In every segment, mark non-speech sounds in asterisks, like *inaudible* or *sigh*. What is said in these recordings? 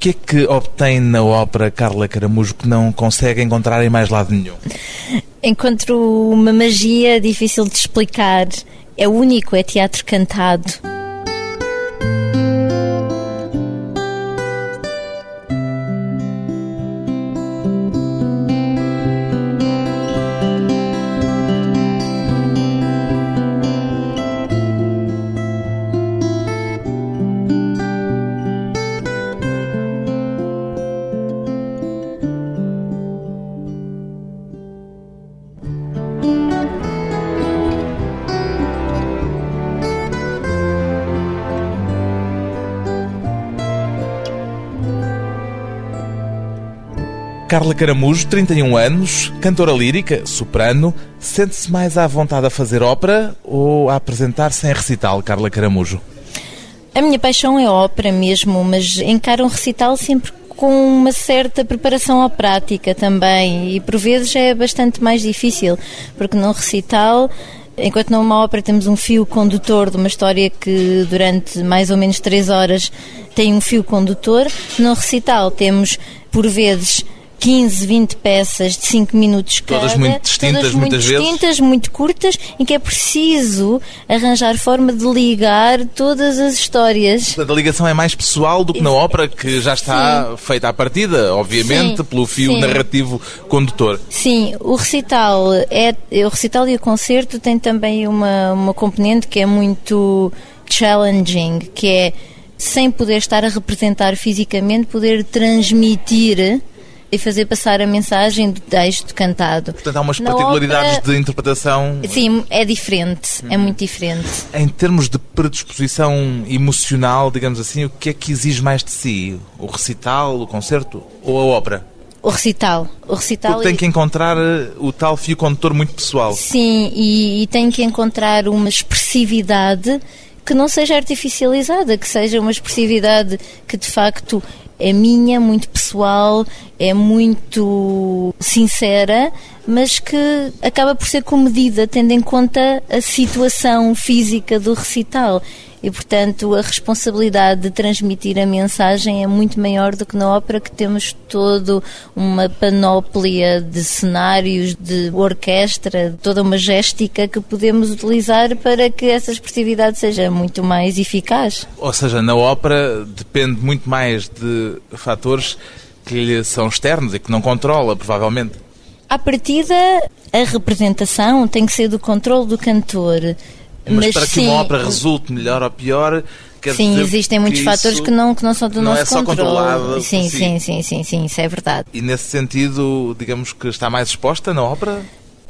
que é que obtém na ópera Carla Caramujo que não consegue encontrar em mais lado nenhum? Encontro uma magia difícil de explicar. É único, é teatro cantado. Carla Caramujo, 31 anos, cantora lírica, soprano, sente-se mais à vontade a fazer ópera ou a apresentar-se recital, Carla Caramujo? A minha paixão é ópera mesmo, mas encaro um recital sempre com uma certa preparação à prática também e por vezes é bastante mais difícil, porque num recital enquanto numa ópera temos um fio condutor de uma história que durante mais ou menos três horas tem um fio condutor, no recital temos por vezes 15, 20 peças de 5 minutos cada. Todas muito distintas, todas muitas muito vezes. distintas, muito curtas, em que é preciso arranjar forma de ligar todas as histórias. A ligação é mais pessoal do que na ópera, que já está feita à partida, obviamente, Sim. pelo fio Sim. narrativo condutor. Sim, o recital é o recital e o concerto tem também uma, uma componente que é muito challenging, que é sem poder estar a representar fisicamente, poder transmitir e fazer passar a mensagem do texto cantado. Portanto, há umas Na particularidades ópera- de interpretação. Sim, é diferente, é muito diferente. Em termos de predisposição emocional, digamos assim, o que é que exige mais de si? O recital, o concerto ou a ópera? O recital, o recital Porque tem que encontrar eh, o tal fio condutor muito pessoal. Sim, e, e tem que encontrar uma expressividade que não seja artificializada, que seja uma expressividade que de facto é minha, muito pessoal, é muito sincera, mas que acaba por ser comedida, tendo em conta a situação física do recital. E, portanto, a responsabilidade de transmitir a mensagem é muito maior do que na ópera, que temos todo uma panóplia de cenários, de orquestra, toda uma géstica que podemos utilizar para que essa expressividade seja muito mais eficaz. Ou seja, na ópera depende muito mais de fatores que lhe são externos e que não controla, provavelmente. À partida, a representação tem que ser do controle do cantor. Mas, para que sim, uma ópera resulte melhor ou pior, Sim, existem que muitos fatores que não, que não são do não nosso é só controle. sim, si. sim, sim, sim, sim, isso é verdade. E nesse sentido, digamos que está mais exposta na ópera?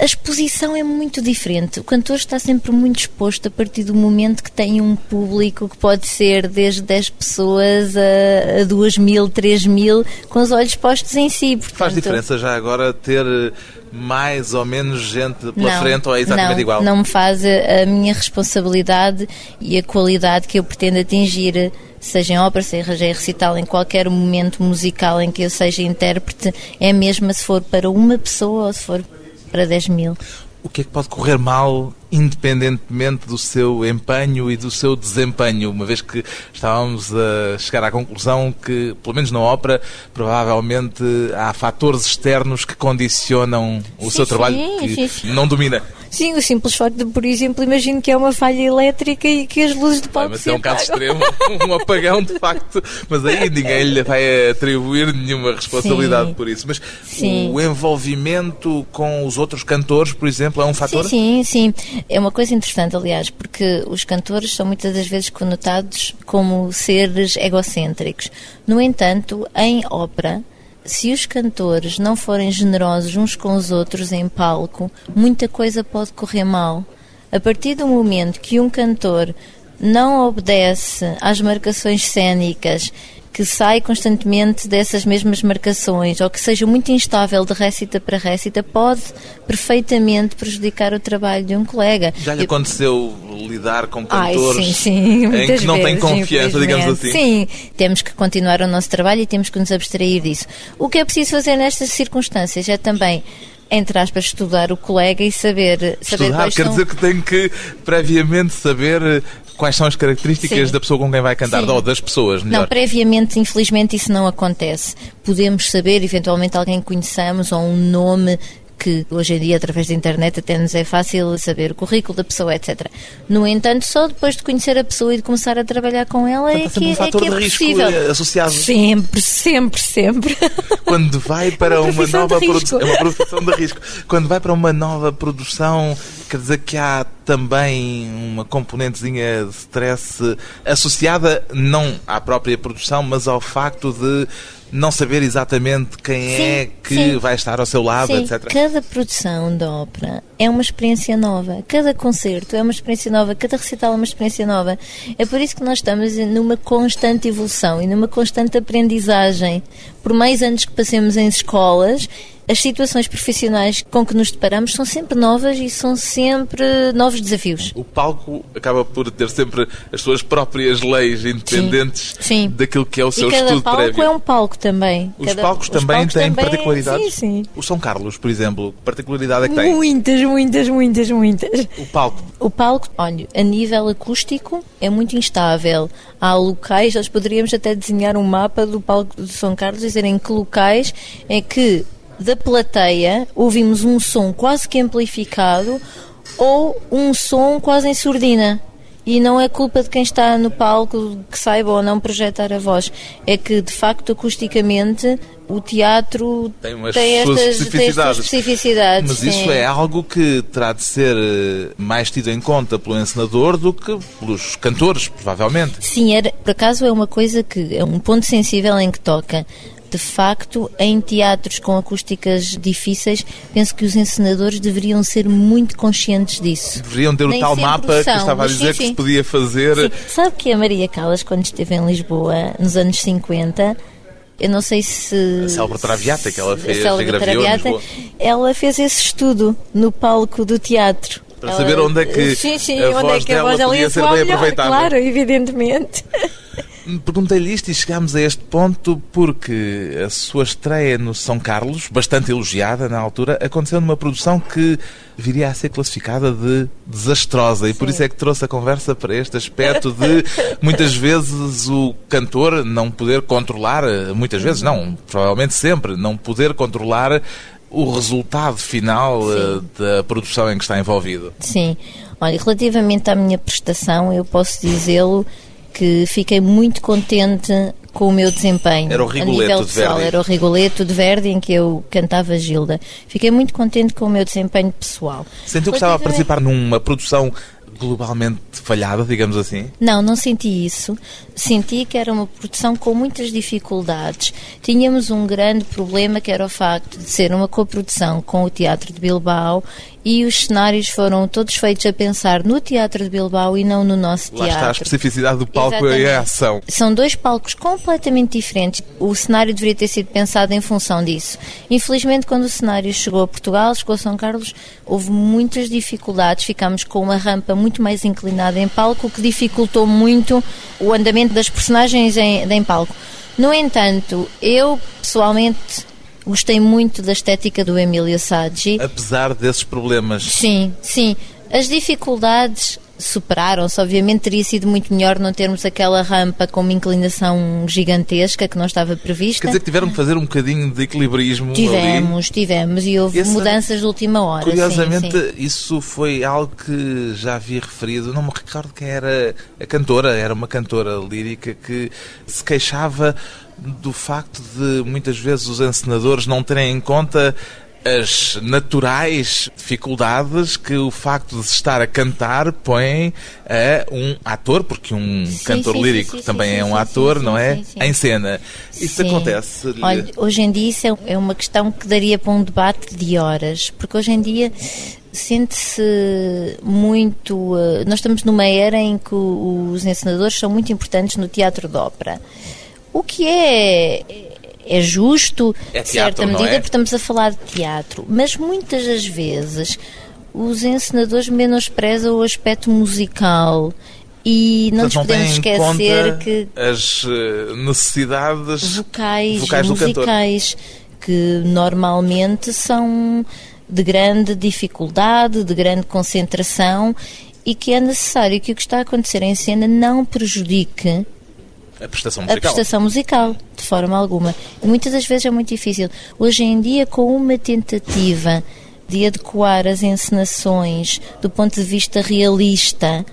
A exposição é muito diferente. O cantor está sempre muito exposto a partir do momento que tem um público que pode ser desde 10 pessoas a, a 2 mil, 3 mil, com os olhos postos em si. Portanto, Faz diferença já agora ter mais ou menos gente pela não, frente ou é exatamente não, igual? Não me faz a, a minha responsabilidade e a qualidade que eu pretendo atingir, seja em ópera, seja em recital, em qualquer momento musical em que eu seja intérprete, é a mesma se for para uma pessoa ou se for para 10 mil. O que é que pode correr mal, independentemente do seu empenho e do seu desempenho? Uma vez que estávamos a chegar à conclusão que, pelo menos na ópera, provavelmente há fatores externos que condicionam o Sim, seu trabalho sim, que sim, não domina. Sim, o simples facto de, por exemplo, imagino que é uma falha elétrica e que as luzes de palco mas se é um caso extremo, *laughs* um apagão de facto, mas aí *laughs* ninguém lhe vai atribuir nenhuma responsabilidade Sim. por isso. Mas Sim. o envolvimento com os outros cantores, por exemplo, é um fator? Sim, sim, sim. É uma coisa interessante, aliás, porque os cantores são muitas das vezes conotados como seres egocêntricos. No entanto, em ópera, se os cantores não forem generosos uns com os outros em palco, muita coisa pode correr mal. A partir do momento que um cantor não obedece às marcações cênicas, que sai constantemente dessas mesmas marcações, ou que seja muito instável de récita para récita, pode perfeitamente prejudicar o trabalho de um colega. Já lhe Eu- aconteceu lidar com Ai, cantores sim, sim, em que não tem vezes, confiança, digamos assim? Sim, temos que continuar o nosso trabalho e temos que nos abstrair disso. O que é preciso fazer nestas circunstâncias é também, entre aspas, estudar o colega e saber, saber Estudar quais quer são... dizer que tem que previamente saber quais são as características Sim. da pessoa com quem vai cantar, Sim. ou das pessoas, melhor. Não, previamente, infelizmente, isso não acontece. Podemos saber, eventualmente, alguém que conheçamos ou um nome que hoje em dia, através da internet, até nos é fácil saber o currículo da pessoa, etc. No entanto, só depois de conhecer a pessoa e de começar a trabalhar com ela é Portanto, que, um é, que é de risco possível. associado. Sempre, sempre, sempre. *laughs* Quando vai para Uma uma nova produção. É uma profissão de risco. Quando vai para uma nova produção, quer dizer que há também uma componentezinha de stress associada não à própria produção, mas ao facto de não saber exatamente quem Sim, é que sim. vai estar ao seu lado, Sim, etc. cada produção de ópera é uma experiência nova, cada concerto é uma experiência nova, cada recital é uma experiência nova. É por isso que nós estamos numa constante evolução e numa constante aprendizagem. Por mais anos que passemos em escolas, as situações profissionais com que nos deparamos são sempre novas e são sempre novos desafios. O palco acaba por ter sempre as suas próprias leis independentes Sim. daquilo que é o seu e cada estudo palco prévio. é um palco também. Os Cada- palcos os também palcos têm também- particularidades? Sim, sim. O São Carlos, por exemplo, que particularidade é que tem? Muitas, muitas, muitas, muitas. O palco. O palco, olha, a nível acústico é muito instável. Há locais, nós poderíamos até desenhar um mapa do palco de São Carlos e dizer em que locais é que da plateia ouvimos um som quase que amplificado ou um som quase em surdina. E não é culpa de quem está no palco que saiba ou não projetar a voz. É que, de facto, acusticamente, o teatro Tem umas tem estas, tem estas especificidades. especificidades. Mas isso sim. é algo que terá de ser eh, mais tido em conta pelo encenador do que pelos cantores, provavelmente. Sim, era, por acaso é uma coisa que é um ponto sensível em que toca. De facto, em teatros com acústicas difíceis, penso que os encenadores deveriam ser muito conscientes disso. Deveriam ter o Nem tal mapa que são, estava a dizer sim, que se sim. podia fazer. Sim, sabe que a Maria Callas, quando esteve em Lisboa, nos anos 50, eu não sei se... A célebre Traviata que ela fez a Traviata, ela fez esse estudo no palco do teatro. Para Ela- saber onde é que sim, sim, a onde voz é que a dela voz podia ia ser bem aproveitável. Claro, evidentemente. Perguntei-lhe isto e chegámos a este ponto porque a sua estreia no São Carlos, bastante elogiada na altura, aconteceu numa produção que viria a ser classificada de desastrosa e por isso é que trouxe a conversa para este aspecto de muitas vezes o cantor não poder controlar, muitas vezes não, provavelmente sempre, não poder controlar o resultado final eh, da produção em que está envolvido. Sim. Olha, relativamente à minha prestação, eu posso dizê-lo que fiquei muito contente com o meu desempenho. Era o nível de pessoal. Verdi. Era o Rigoletto de Verdi em que eu cantava Gilda. Fiquei muito contente com o meu desempenho pessoal. Sentiu que estava a participar numa produção globalmente falhada, digamos assim? Não, não senti isso. Senti que era uma produção com muitas dificuldades. Tínhamos um grande problema que era o facto de ser uma coprodução com o Teatro de Bilbao e os cenários foram todos feitos a pensar no Teatro de Bilbao e não no nosso Lá está a teatro. especificidade do palco e Exatamente. a ação. São dois palcos completamente diferentes. O cenário deveria ter sido pensado em função disso. Infelizmente, quando o cenário chegou a Portugal, chegou a São Carlos, houve muitas dificuldades. Ficámos com uma rampa muito mais inclinada em palco, o que dificultou muito o andamento das personagens em, em palco. No entanto, eu pessoalmente gostei muito da estética do Emílio Saggi. Apesar desses problemas. Sim, sim. As dificuldades superaram-se. Obviamente teria sido muito melhor não termos aquela rampa com uma inclinação gigantesca que não estava prevista. Quer dizer que tiveram que fazer um bocadinho de equilibrismo ali. Tivemos, tivemos. E houve Esse- mudanças de última hora. sim, Curiosamente, sim. isso foi algo que já havia referido. Não me recordo quem era a cantora. Era uma cantora lírica que se queixava do facto de muitas vezes os encenadores não terem em conta as naturais dificuldades que o facto de se estar a cantar põe a um ator, porque um Sim, cantor sim, lírico sim, também é um ator, não é? Em cena. Isso acontece. Olha, hoje em dia isso é- é uma questão que daria para um debate de horas, porque hoje em dia sente-se muito. eh, nós estamos numa era em que os encenadores são muito importantes no teatro de ópera. O que é. É justo, É de certa teatro, não medida, é? porque estamos a falar de teatro, mas muitas das vezes os encenadores menosprezam o aspecto musical e não nos Portanto, podemos esquecer conta que as eh, necessidades vocais, vocais do cantor. musicais que normalmente são de grande dificuldade, de grande concentração e que é necessário que o que está a acontecer em cena não prejudique a prestação a musical. prestação musical, de forma alguma. E muitas das vezes é muito difícil. Hoje em dia, com uma tentativa de adequar as encenações do ponto de vista realista,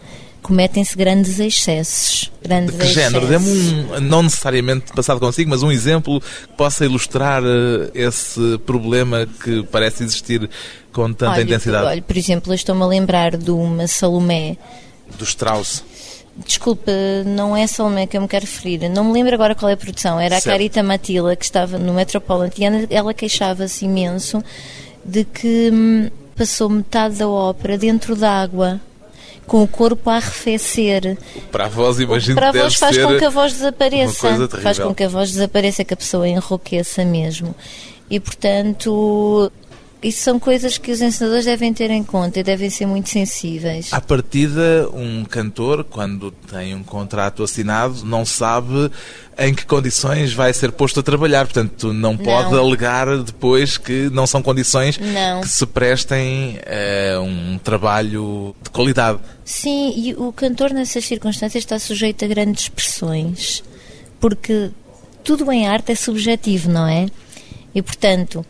cometem-se grandes excessos. Grandes De que género? excessos. Dê-me um, não necessariamente passado consigo, mas um exemplo que possa ilustrar eh, esse problema que parece existir com tanta olha, intensidade. Olha, por exemplo, eu estou-me a lembrar de uma Salomé. Do Strauss. Desculpa, não é Salomé que eu me quero referir. Não me lembro agora qual é a produção. Era Certo. a Carita Matila, que estava no Metropolitan. e Ela queixava-se imenso de que hum, passou metade da ópera dentro d'água, com o corpo a arrefecer. Para a voz, imagino Para a voz faz com que a voz desapareça. Faz com que a voz desapareça, que a pessoa enrouqueça mesmo. E, portanto, isso são coisas que os ensinadores devem ter em conta e devem ser muito sensíveis. À partida, um cantor, quando tem um contrato assinado, não sabe em que condições vai ser posto a trabalhar. Portanto, não pode Não. alegar depois que não são condições Não. que se prestem a um trabalho de qualidade. Sim, e o cantor nessas circunstâncias está sujeito a grandes pressões, porque tudo em arte é subjetivo, não é? E portanto,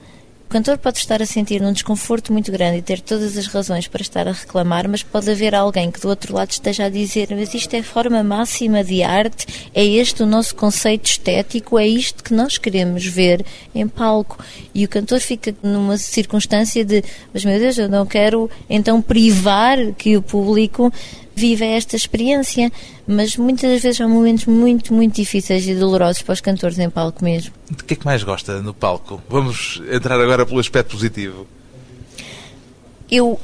o cantor pode estar a sentir um desconforto muito grande e ter todas as razões para estar a reclamar, mas pode haver alguém que do outro lado esteja a dizer: Mas isto é forma máxima de arte, é este o nosso conceito estético, é isto que nós queremos ver em palco. E o cantor fica numa circunstância de: Mas meu Deus, eu não quero então privar que o público viva esta experiência. Mas muitas das vezes há momentos muito, muito difíceis e dolorosos para os cantores em palco mesmo. De que é que mais gosta no palco? Vamos entrar agora pelo aspecto positivo. Eu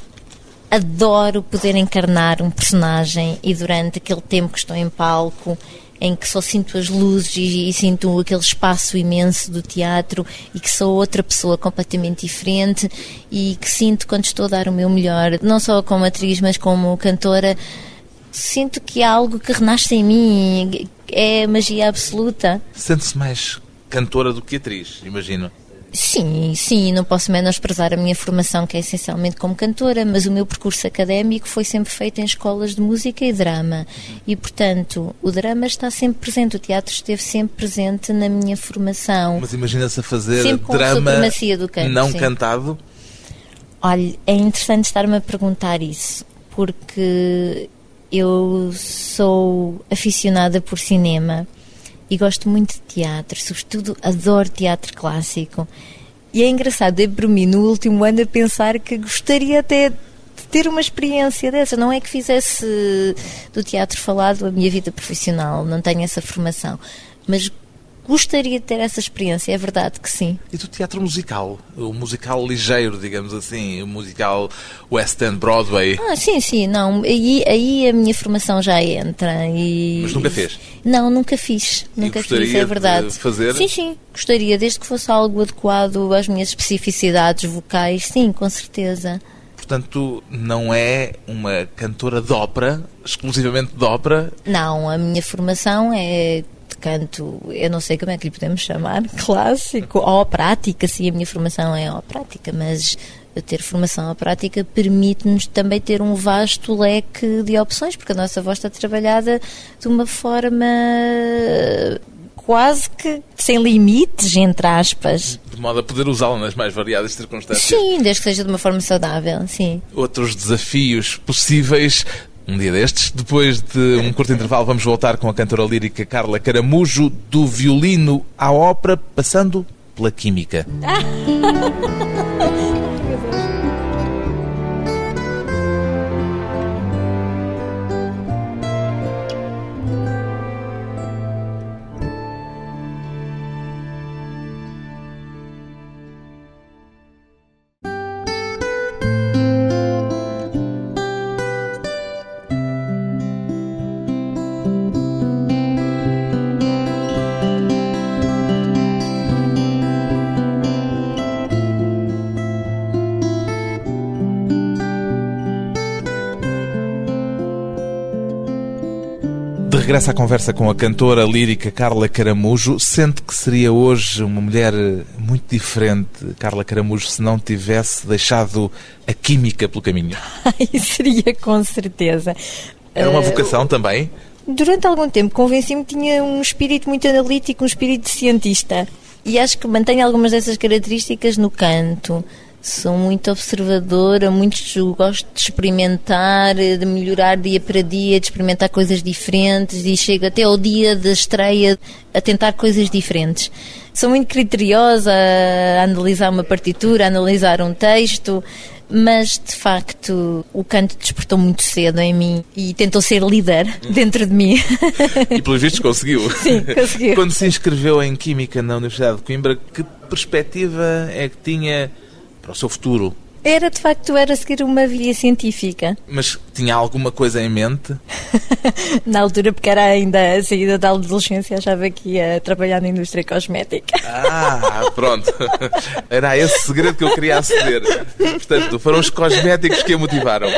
adoro poder encarnar um personagem e durante aquele tempo que estou em palco, em que só sinto as luzes e, e sinto aquele espaço imenso do teatro e que sou outra pessoa completamente diferente e que sinto quando estou a dar o meu melhor, não só como atriz, mas como cantora, sinto que há algo que renasce em mim, é magia absoluta. Sente-se mais cantora do que atriz, imagino. Sim, sim, não posso menosprezar a minha formação, que é essencialmente como cantora, mas o meu percurso académico foi sempre feito em escolas de música e drama. E, portanto, o drama está sempre presente, o teatro esteve sempre presente na minha formação. Mas imagina-se a fazer Sempre drama canto, não sim. cantado. Olha, é interessante estar-me a perguntar isso, porque eu sou aficionada por cinema e gosto muito de teatro, sobretudo adoro teatro clássico. E é engraçado, dei por mim no último ano a pensar que gostaria até de ter uma experiência dessa. Não é que fizesse do teatro falado a minha vida profissional, não tenho essa formação, mas gostaria de ter essa experiência, é verdade que sim. E do teatro musical? O musical ligeiro, digamos assim. O musical West End Broadway. Ah, sim, sim, não. Aí, aí a minha formação já entra. E... Mas nunca fez? Não, nunca fiz. Nunca gostaria fiz, é verdade. de fazer? Sim, sim, gostaria, desde que fosse algo adequado às minhas especificidades vocais, sim, com certeza. Portanto, não é uma cantora de ópera, exclusivamente de ópera. Não, a minha formação é canto, eu não sei como é que lhe podemos chamar, *laughs* clássico, ou prática, sim, a minha formação é prática, mas ter formação à prática permite-nos também ter um vasto leque de opções, porque a nossa voz está trabalhada de uma forma quase que sem limites, entre aspas. De modo a poder usá-la nas mais variadas circunstâncias. Sim, desde que seja de uma forma saudável, sim. Outros desafios possíveis. Um dia destes, depois de um curto intervalo, vamos voltar com a cantora lírica Carla Caramujo, do violino à ópera, passando pela química. *laughs* regressa à conversa com a cantora lírica Carla Caramujo. Sente que seria hoje uma mulher muito diferente, Carla Caramujo, se não tivesse deixado a química pelo caminho? *laughs* Ai, seria com certeza. Era uma vocação uh, também? Durante algum tempo convenci-me que tinha um espírito muito analítico, um espírito cientista. E acho que mantenho algumas dessas características no canto. Sou muito observadora, muito gosto de experimentar, de melhorar dia para dia, de experimentar coisas diferentes e chego até ao dia da estreia a tentar coisas diferentes. Sou muito criteriosa a analisar uma partitura, a analisar um texto, mas de facto o canto despertou muito cedo em mim e tentou ser líder dentro de mim. E pelos vistos conseguiu. *laughs* Sim, conseguiu. Quando se inscreveu em Química na Universidade de Coimbra, que perspectiva é que tinha para o seu futuro? Era, de facto, era seguir uma via científica. *laughs* Mas tinha alguma coisa em mente? *laughs* na altura, porque era ainda a saída da adolescência, achava que ia trabalhar na indústria cosmética. Ah, pronto. *laughs* Era esse segredo que eu queria aceder. Portanto, foram os cosméticos que a motivaram.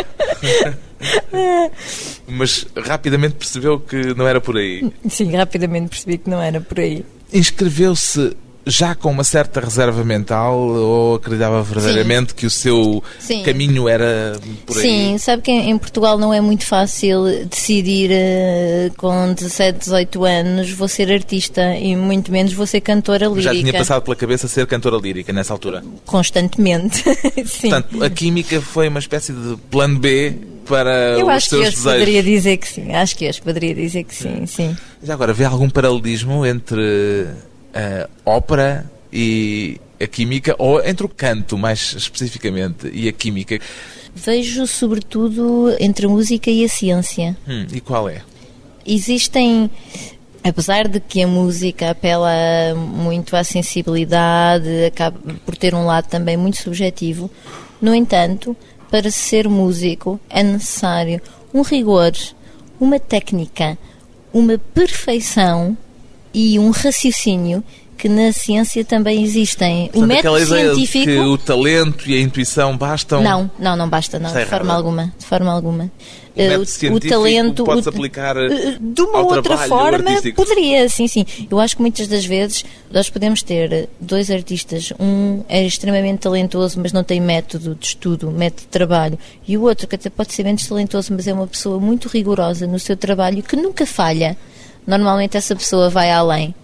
Mas rapidamente percebeu que não era por aí. Sim, rapidamente percebi que não era por aí. Inscreveu-se já com uma certa reserva mental ou acreditava verdadeiramente Sim. que o seu Sim. caminho era por aí? Sim, sabe que em Portugal não é muito fácil decidir uh, com 17, 18 anos vou ser artista e muito menos vou ser cantora lírica. Já tinha passado pela cabeça ser cantora lírica nessa altura? Constantemente, *laughs* sim. Portanto, a química foi uma espécie de plano B para Eu os seus desejos. Eu acho que poderia dizer que sim, acho que poderia dizer que sim, sim. Já agora, vê algum paralelismo entre a ópera e a química, ou entre o canto, mais especificamente, e a química? Vejo, sobretudo, entre a música e a ciência. Hum, e qual é? Existem apesar de que a música apela muito à sensibilidade, acaba por ter um lado também muito subjetivo, no entanto, para ser músico é necessário um rigor, uma técnica, uma perfeição e um raciocínio que na ciência também existem. Portanto, o método científico. que o talento e a intuição bastam. Não, não, não basta, não, de forma alguma. De forma alguma. O, uh, o, o talento pode aplicar uh, de uma outra forma artístico. poderia sim sim eu acho que muitas das vezes nós podemos ter dois artistas um é extremamente talentoso mas não tem método de estudo método de trabalho e o outro que até pode ser menos talentoso mas é uma pessoa muito rigorosa no seu trabalho que nunca falha normalmente essa pessoa vai além.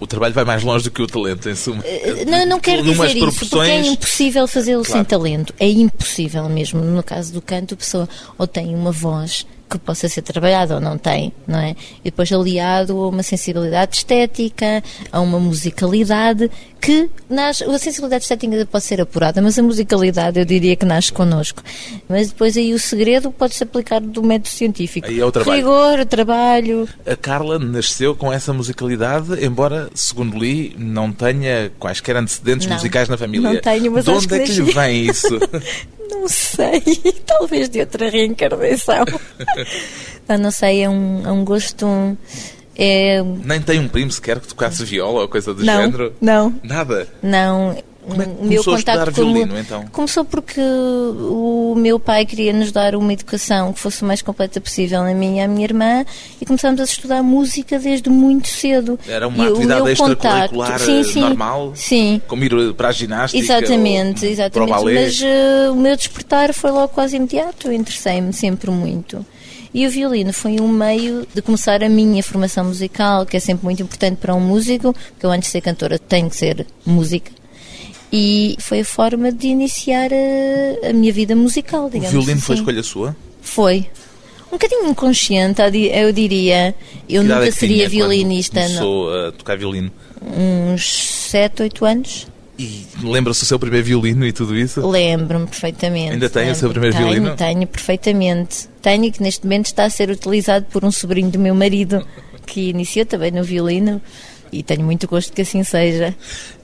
O trabalho vai mais longe do que o talento, em suma. Eh, não, não quero dizer isso, porque é impossível fazê-lo claro. sem talento. É impossível mesmo. No caso do canto, a pessoa ou tem uma voz que possa ser trabalhado ou não tem, não é? E depois aliado a uma sensibilidade estética, a uma musicalidade que nasce, a sensibilidade estética pode ser apurada, mas a musicalidade eu diria que nasce connosco. Mas depois aí o segredo pode-se aplicar do método científico. Aí é o trabalho. Rigor, trabalho. A Carla nasceu com essa musicalidade, embora, segundo li, não tenha quaisquer antecedentes não, musicais na família. Não tenho, mas De onde é que, que lhe vem isso? *laughs* Não sei, *laughs* talvez de outra reencarnação. *laughs* não, não sei, é um, é um gosto. É... Nem tem um primo sequer que tocasse viola ou coisa do não, género? Não. Nada? Não, como é que começou meu contato estudar violino, então? Começou porque o meu pai queria nos dar uma educação que fosse o mais completa possível a mim e à minha irmã e começámos a estudar música desde muito cedo. Era uma e atividade extracurricular sim, eh, sim, normal? Sim. Como ir para a ginástica? Exatamente, ou, exatamente. Mas uh, o meu despertar foi logo quase imediato, interessei-me sempre muito. E o violino foi um meio de começar a minha formação musical, que é sempre muito importante para um músico, porque eu antes de ser cantora tenho que ser música e foi a forma de iniciar a, a minha vida musical, digamos O violino assim. foi escolha sua? Foi. Um bocadinho inconsciente, eu diria. Eu nunca é seria violinista. Começou não. a tocar violino? Uns 7, 8 anos. E lembra-se o seu primeiro violino e tudo isso? Lembro-me perfeitamente. Ainda tem o seu primeiro tenho, violino? Tenho, perfeitamente. Tenho que neste momento está a ser utilizado por um sobrinho do meu marido, que iniciou também no violino e tenho muito gosto que assim seja.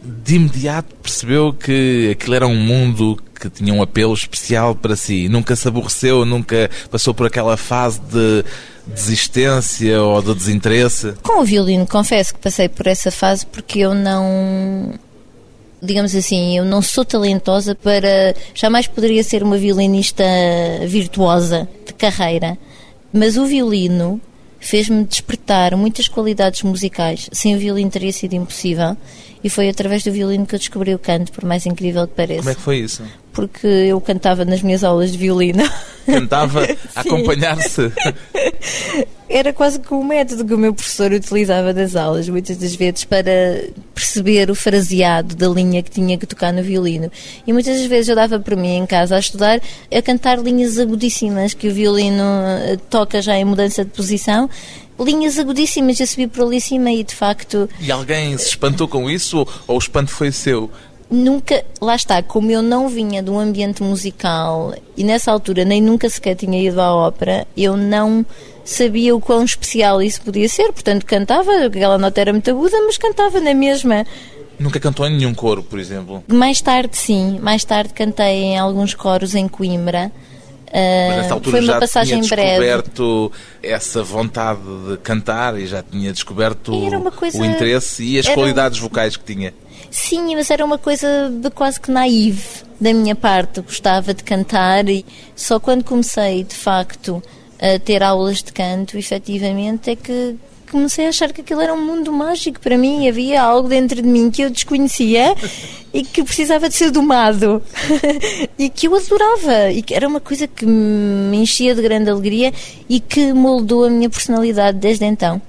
De imediato percebeu que aquilo era um mundo que tinha um apelo especial para si. Nunca se aborreceu, nunca passou por aquela fase de desistência ou de desinteresse? Com o violino, confesso que passei por essa fase porque eu não. Digamos assim, eu não sou talentosa para. Jamais poderia ser uma violinista virtuosa de carreira. Mas o violino fez-me despertar muitas qualidades musicais. Sem o violino teria sido impossível. E foi através do violino que eu descobri o canto, por mais incrível que pareça. Como é que foi isso? Porque eu cantava nas minhas aulas de violino. Cantava *laughs* a acompanhar-se? *laughs* Era quase que o método que o meu professor utilizava nas aulas, muitas das vezes, para perceber o fraseado da linha que tinha que tocar no violino. E muitas das vezes eu dava para mim em casa a estudar, a cantar linhas agudíssimas que o violino eh, toca já em mudança de posição linhas agudíssimas a subir por ali cima e de facto. E alguém se espantou com isso ou o espanto foi seu? Nunca, lá está, como eu não vinha de um ambiente musical e nessa altura nem nunca sequer tinha ido à ópera, eu não sabia o quão especial isso podia ser, portanto cantava, aquela nota era muito aguda, mas cantava na mesma. Nunca cantou em nenhum coro, por exemplo? Mais tarde, sim. Mais tarde cantei em alguns coros em Coimbra. Mas nessa altura foi uma já passagem tinha descoberto breve. essa vontade de cantar e já tinha descoberto coisa... o interesse e as era... qualidades vocais que tinha. Sim, mas era uma coisa de quase que naive da minha parte. Gostava de cantar e só quando comecei, de facto, a ter aulas de canto, efetivamente, é que comecei a achar que aquilo era um mundo mágico para mim. Havia algo dentro de mim que eu desconhecia *laughs* e que precisava de ser domado *laughs* e que eu adorava e que era uma coisa que me enchia de grande alegria e que moldou a minha personalidade desde então.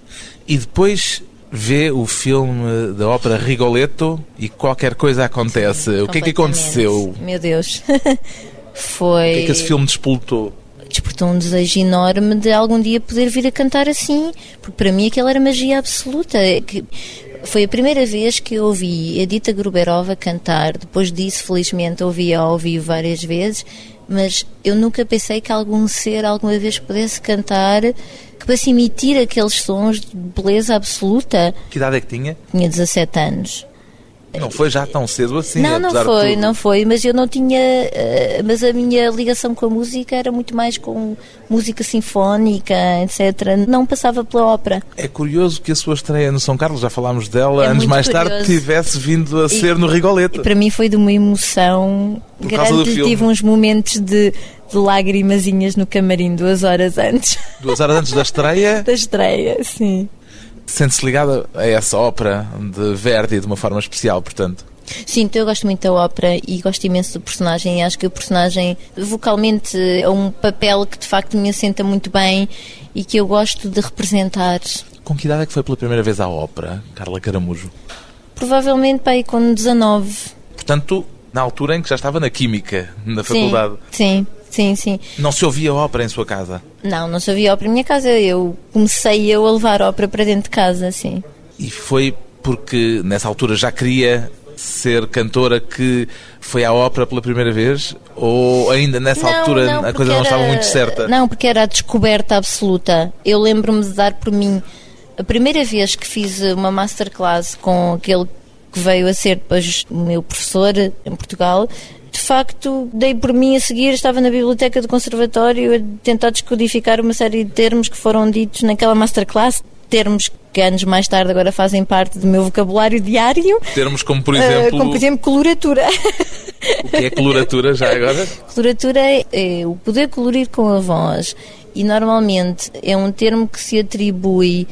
E depois vê o filme da ópera Rigoletto e qualquer coisa acontece. Sim, o que é que aconteceu? Meu Deus. *laughs* Foi. O que é que esse filme despoltou? Despertou um desejo enorme de algum dia poder vir a cantar assim, porque para mim aquilo era magia absoluta. É foi a primeira vez que eu ouvi Edita Gruberova cantar. Depois disso, felizmente, ouvi-a ao vivo várias vezes, mas eu nunca pensei que algum ser alguma vez pudesse cantar que pudesse emitir aqueles sons de beleza absoluta. Que idade é que tinha? Tinha 17 anos. Não foi já tão cedo assim, Não, não foi, não foi, mas eu não tinha, uh, mas a minha ligação com a música era muito mais com música sinfónica, etc. Não passava pela ópera. É curioso que a sua estreia no São Carlos, já falámos dela, é anos mais curioso. tarde tivesse vindo a e, ser no Rigoletto. Para mim foi de uma emoção Por grande, tive uns momentos de de no camarim duas horas antes. Duas horas antes da estreia? *laughs* da estreia, sim. Sente-se ligada a essa ópera de Verdi de uma forma especial, portanto? Sim, eu gosto muito da ópera e gosto imenso do personagem acho que o personagem vocalmente é um papel que de facto me assenta muito bem e que eu gosto de representar. Com que idade é que foi pela primeira vez à ópera, Carla Caramujo? Provavelmente para aí com 19. Portanto, na altura em que já estava na Química, na faculdade. Sim, sim. Sim, sim. Não se ouvia ópera em sua casa? Não, não ouvia ópera em minha casa. Eu comecei eu a levar ópera para dentro de casa, sim. E foi porque nessa altura já queria ser cantora que foi à ópera pela primeira vez? Ou ainda nessa não, altura não, a coisa não era... estava muito certa? Não, porque era a descoberta absoluta. Eu lembro-me de dar por mim. A primeira vez que fiz uma masterclass com aquele que veio a ser depois o meu professor em Portugal, de facto, dei por mim a seguir, estava na biblioteca do conservatório a tentar descodificar uma série de termos que foram ditos naquela masterclass, termos que anos mais tarde agora fazem parte do meu vocabulário diário. Termos como, por exemplo... Uh, como, por exemplo, coloratura. O que é coloratura, já agora? *laughs* Coloratura é, é o poder colorir com a voz e, normalmente, é um termo que se atribui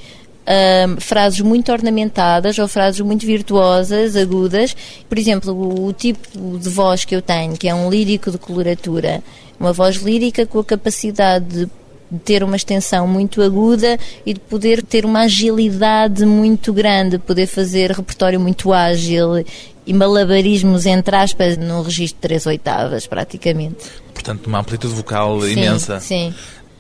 um, frases muito ornamentadas ou frases muito virtuosas, agudas. Por exemplo, o, o, tipo de voz que eu tenho, que é um lírico de coloratura, uma voz lírica com a capacidade de ter uma extensão muito aguda e de poder ter uma agilidade muito grande, poder fazer repertório muito ágil e malabarismos, entre aspas, no registro de três oitavas, praticamente. Portanto, uma amplitude vocal sim, imensa. Sim.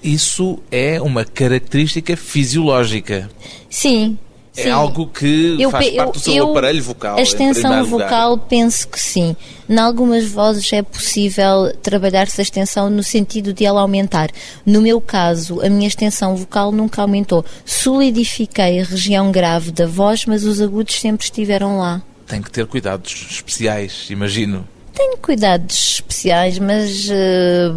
Isso é uma característica fisiológica. Sim. É sim. algo que eu, faz parte do seu eu, aparelho vocal. A extensão vocal, penso que sim. Em algumas vozes é possível trabalhar-se a extensão no sentido de ela aumentar. No meu caso, a minha extensão vocal nunca aumentou. Solidifiquei a região grave da voz, mas os agudos sempre estiveram lá. Tem que ter cuidados especiais, imagino. Tenho cuidados especiais, mas uh,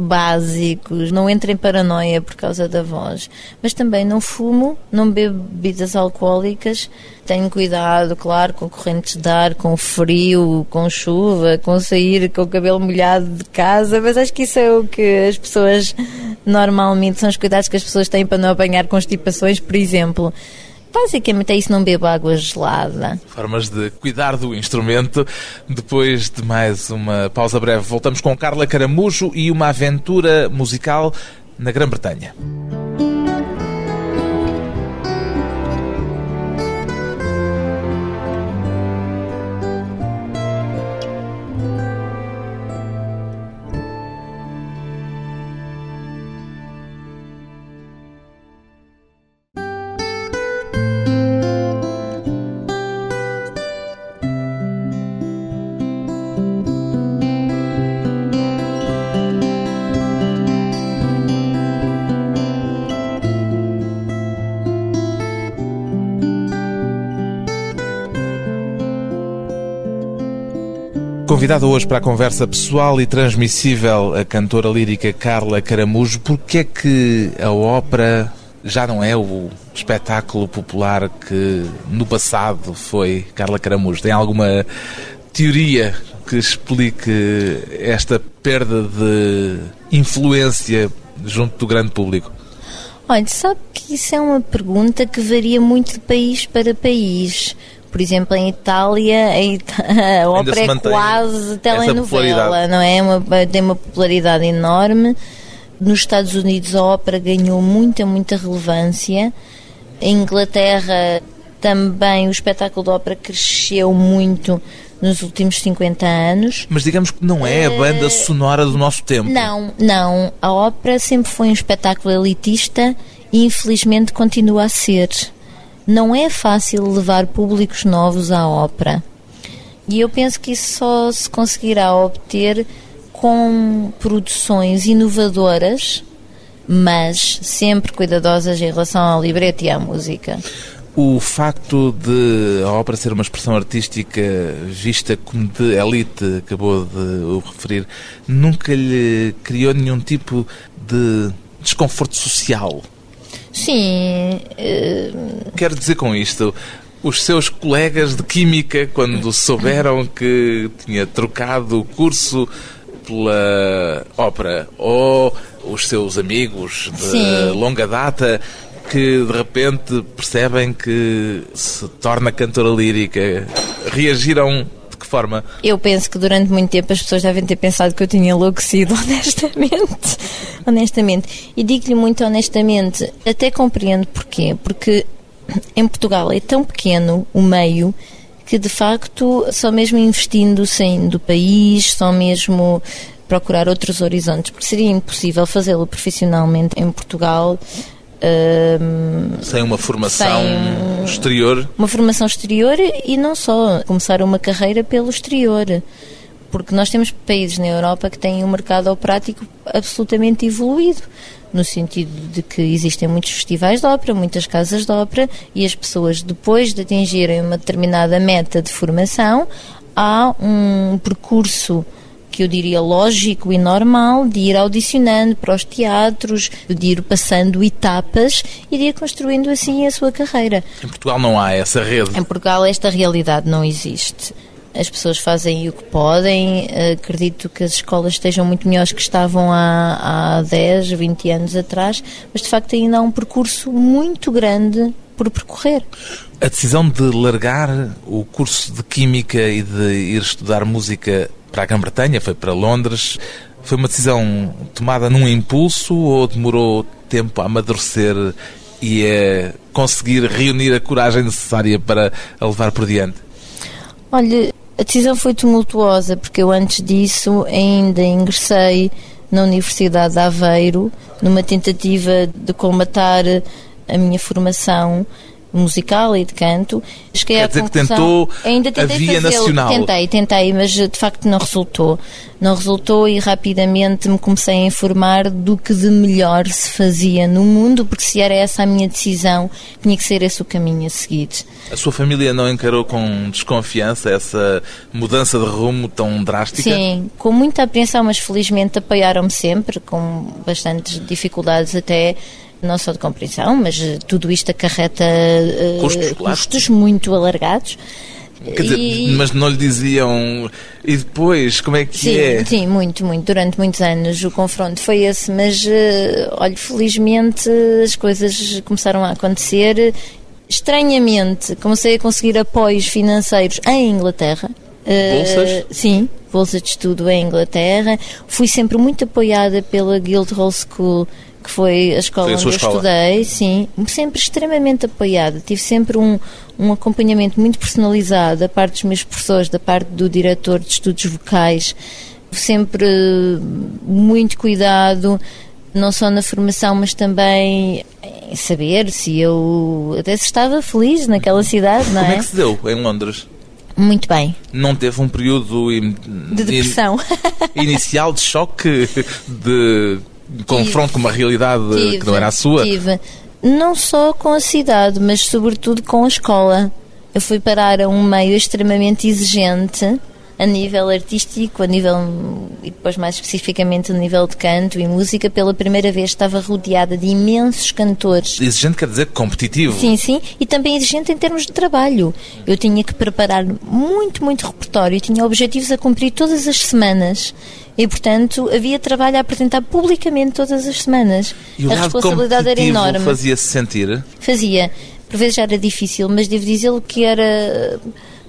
básicos. Não entro em paranoia por causa da voz. Mas também não fumo, não bebo bebidas alcoólicas. Tenho cuidado, claro, com correntes de ar, com frio, com chuva, com sair com o cabelo molhado de casa. Mas acho que isso é o que as pessoas normalmente são os cuidados que as pessoas têm para não apanhar constipações, por exemplo. Basicamente é isso, não bebo água gelada. Formas de cuidar do instrumento. Depois de mais uma pausa breve, voltamos com Carla Caramujo e uma aventura musical na Grã-Bretanha. Convidada hoje para a conversa pessoal e transmissível a cantora lírica Carla Caramujo, porque é que a ópera já não é o espetáculo popular que no passado foi Carla Caramujo? Tem alguma teoria que explique esta perda de influência junto do grande público? Olha, sabe que isso é uma pergunta que varia muito de país para país. Por exemplo, em Itália, a, *laughs* ópera é quase telenovela, não é? Uma, tem uma popularidade enorme. Nos Estados Unidos, a ópera ganhou muita, muita relevância. Em Inglaterra, também o espetáculo de ópera cresceu muito nos últimos 50 anos. Mas digamos que não é a banda sonora do nosso tempo. Não, não. A ópera sempre foi um espetáculo elitista e infelizmente continua a ser não é fácil levar públicos novos à ópera. E eu penso que isso só se conseguirá obter com produções inovadoras, mas sempre cuidadosas em relação ao libreto e à música. O facto de a ópera ser uma expressão artística vista como de elite, acabou de o referir, nunca lhe criou nenhum tipo de desconforto social? Sim. Uh... Quero dizer com isto, os seus colegas de Química, quando souberam que tinha trocado o curso pela ópera, ou os seus amigos de Sim. longa data, que de repente percebem que se torna cantora lírica, reagiram forma? Eu penso que durante muito tempo as pessoas devem ter pensado que eu tinha enlouquecido, *laughs* honestamente. honestamente. E digo-lhe muito honestamente, até compreendo porquê. Porque em Portugal é tão pequeno o meio que de facto só mesmo investindo saindo do país, só mesmo procurar outros horizontes, porque seria impossível fazê-lo profissionalmente em Portugal sem uma formação sem exterior? Uma formação exterior e não só, começar uma carreira pelo exterior. Porque nós temos países na Europa que têm um mercado operático absolutamente evoluído, no sentido de que existem muitos festivais de ópera, muitas casas de ópera, e as pessoas, depois de atingirem uma determinada meta de formação, há um percurso que eu diria lógico e normal de ir audicionando para os teatros, de ir passando etapas e de ir construindo assim a sua carreira. Em Portugal não há essa rede. Em Portugal esta realidade não existe. As pessoas fazem o que podem. Acredito que as escolas estejam muito melhores que estavam há, há 10, 20 anos atrás, mas de facto ainda há um percurso muito grande por percorrer. A decisão de largar o curso de Química e de ir estudar música para a Grã-Bretanha, foi para Londres. Foi uma decisão tomada num impulso ou demorou tempo a amadurecer e a conseguir reunir a coragem necessária para a levar por diante? Olha, a decisão foi tumultuosa porque eu antes disso ainda ingressei na Universidade de Aveiro numa tentativa de combatar a minha formação musical e de canto. Cheguei Quer dizer que tentou ainda tentei a via nacional. Tentei, tentei, mas de facto não resultou. Não resultou e rapidamente me comecei a informar do que de melhor se fazia no mundo, porque se era essa a minha decisão, tinha que ser esse o caminho a seguir. A sua família não encarou com desconfiança essa mudança de rumo tão drástica? Sim, com muita apreensão, mas felizmente apoiaram-me sempre, com bastantes dificuldades até não só de compreensão, mas eh, tudo isto acarreta uh, custos, custos muito alargados. Dizer, E- mas não lhe diziam. E depois, como é que Sim, é? sim, muito, muito. Durante muitos anos o confronto foi esse, mas eh, olha, felizmente as coisas começaram a acontecer. Estranhamente, comecei a conseguir apoios financeiros em Inglaterra. Eh, Bolsas? sim, bolsa de estudo em Inglaterra. Fui sempre muito apoiada pela Guildhall School, que foi a escola Foi a onde eu escola. estudei, sim, sempre extremamente apoiada. Tive sempre um, um acompanhamento muito personalizado da parte dos meus professores, da parte do diretor de estudos vocais, sempre muito cuidado, não só na formação, mas também em saber se eu até se estava feliz naquela cidade, não Como é é? que se deu em Londres? Muito bem. Não teve um período De depressão. in- inicial de choque, *laughs* de confronto com uma realidade Tive, que não era a sua? Tive. Não só com a cidade, mas sobretudo com a escola. Eu fui parar a um meio extremamente exigente a nível artístico, a nível e depois mais especificamente a nível de canto e música. Pela primeira vez estava rodeada de imensos cantores. Exigente quer dizer competitivo. Sim, sim, e também exigente em termos de trabalho. Eu tinha que preparar muito, muito repertório, tinha objetivos a cumprir todas as semanas. E, portanto, havia trabalho a apresentar publicamente todas as semanas. E o a responsabilidade era enorme. fazia-se sentir. Fazia. Por vezes já era difícil, mas devo dizer que era.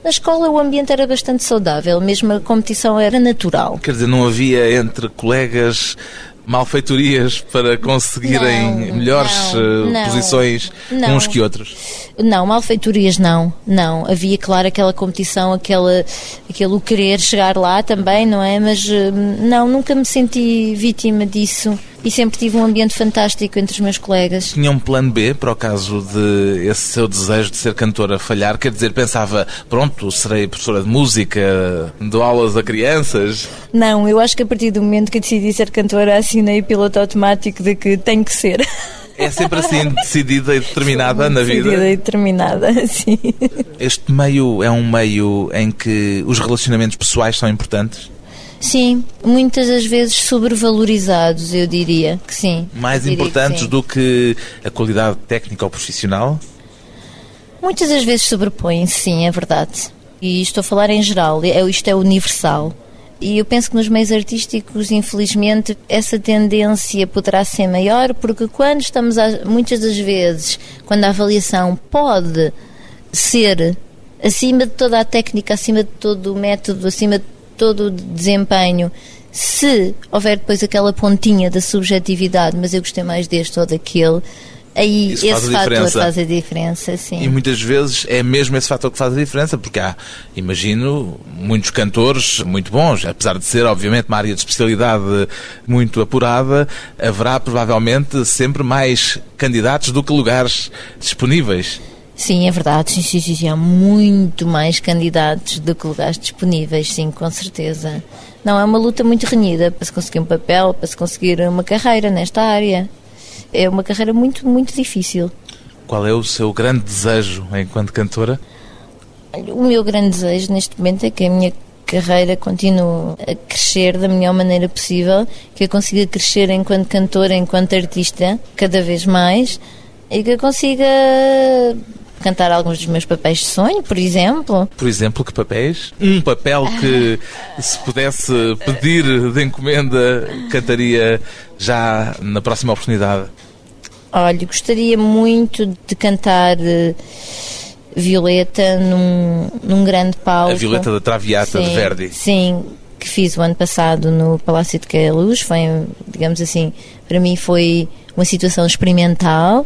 Na escola o ambiente era bastante saudável, mesmo a competição era natural. Quer dizer, não havia entre colegas malfeitorias para conseguirem Não, melhores não, eh, não, posições não. uns que outros. Não, malfeitorias não, não. Havia, claro, aquela competição, aquela, aquele o querer chegar lá também, não é? Mas hum, não, nunca me senti vítima disso e sempre tive um ambiente fantástico entre os meus colegas. Tinha um plano B para o caso de esse seu desejo de ser cantora falhar? Quer dizer, pensava, pronto, serei professora de música, dou aulas a crianças. Não, eu acho que a partir do momento que decidi ser cantora assinei piloto automático de que tem que ser. É sempre assim, *laughs* decidida e determinada na Decidida vida. e determinada, *laughs* sim. Este meio é um meio em que os relacionamentos pessoais são importantes? Sim, muitas das vezes sobrevalorizados, eu diria que sim. Mais diria que importantes sim. do que a qualidade técnica ou profissional? Muitas das vezes sobrepõem-se, sim, é verdade. E estou a falar em geral, é, isto é universal. E eu penso que nos meios artísticos, infelizmente, essa tendência poderá ser maior, porque quando estamos, a, muitas das vezes, quando a avaliação pode ser acima de toda a técnica, acima de todo o método, acima de todo o desempenho, se houver depois aquela pontinha da subjetividade, mas eu gostei mais deste ou daquele, aí Isso faz esse a fator faz a diferença, sim. E muitas vezes é mesmo esse fator que faz a diferença, porque há, imagino, muitos cantores muito bons, apesar de ser, obviamente, uma área de especialidade muito apurada, haverá provavelmente sempre mais candidatos do que lugares disponíveis. Sim, é verdade. Sim, sim, sim. Há muito mais candidatos do que lugares disponíveis, sim, com certeza. Não, é uma luta muito renhida para se conseguir um papel, para se conseguir uma carreira nesta área. É uma carreira muito, muito difícil. Qual é o seu grande desejo enquanto cantora? O meu grande desejo neste momento é que a minha carreira continue a crescer da melhor maneira possível, que eu consiga crescer enquanto cantora, enquanto artista, cada vez mais, e que eu consiga cantar alguns dos meus papéis de sonho, por exemplo. Por exemplo, que papéis? Um papel que, *laughs* se pudesse pedir de encomenda, cantaria já na próxima oportunidade. Olha, gostaria muito de cantar eh, Violeta num, num grande palco. A Violeta da Traviata de Sim, Verdi. Sim, que fiz o ano passado no Palácio de Queluz. Foi, digamos assim, para mim foi uma situação experimental,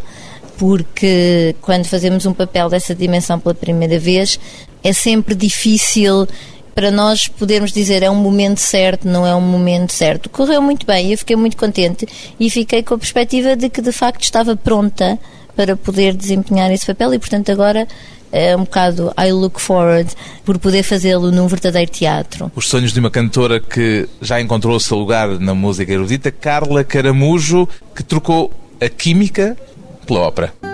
porque quando fazemos um papel dessa dimensão pela primeira vez, é sempre difícil para nós podermos dizer é um momento certo, não é um momento certo. Correu muito bem, eu fiquei muito contente e fiquei com a perspectiva de que de facto estava pronta para poder desempenhar esse papel e portanto agora é um bocado I look forward por poder fazê-lo num verdadeiro teatro. Os sonhos de uma cantora que já encontrou o seu lugar na música erudita, Carla Caramujo, que trocou a química pela.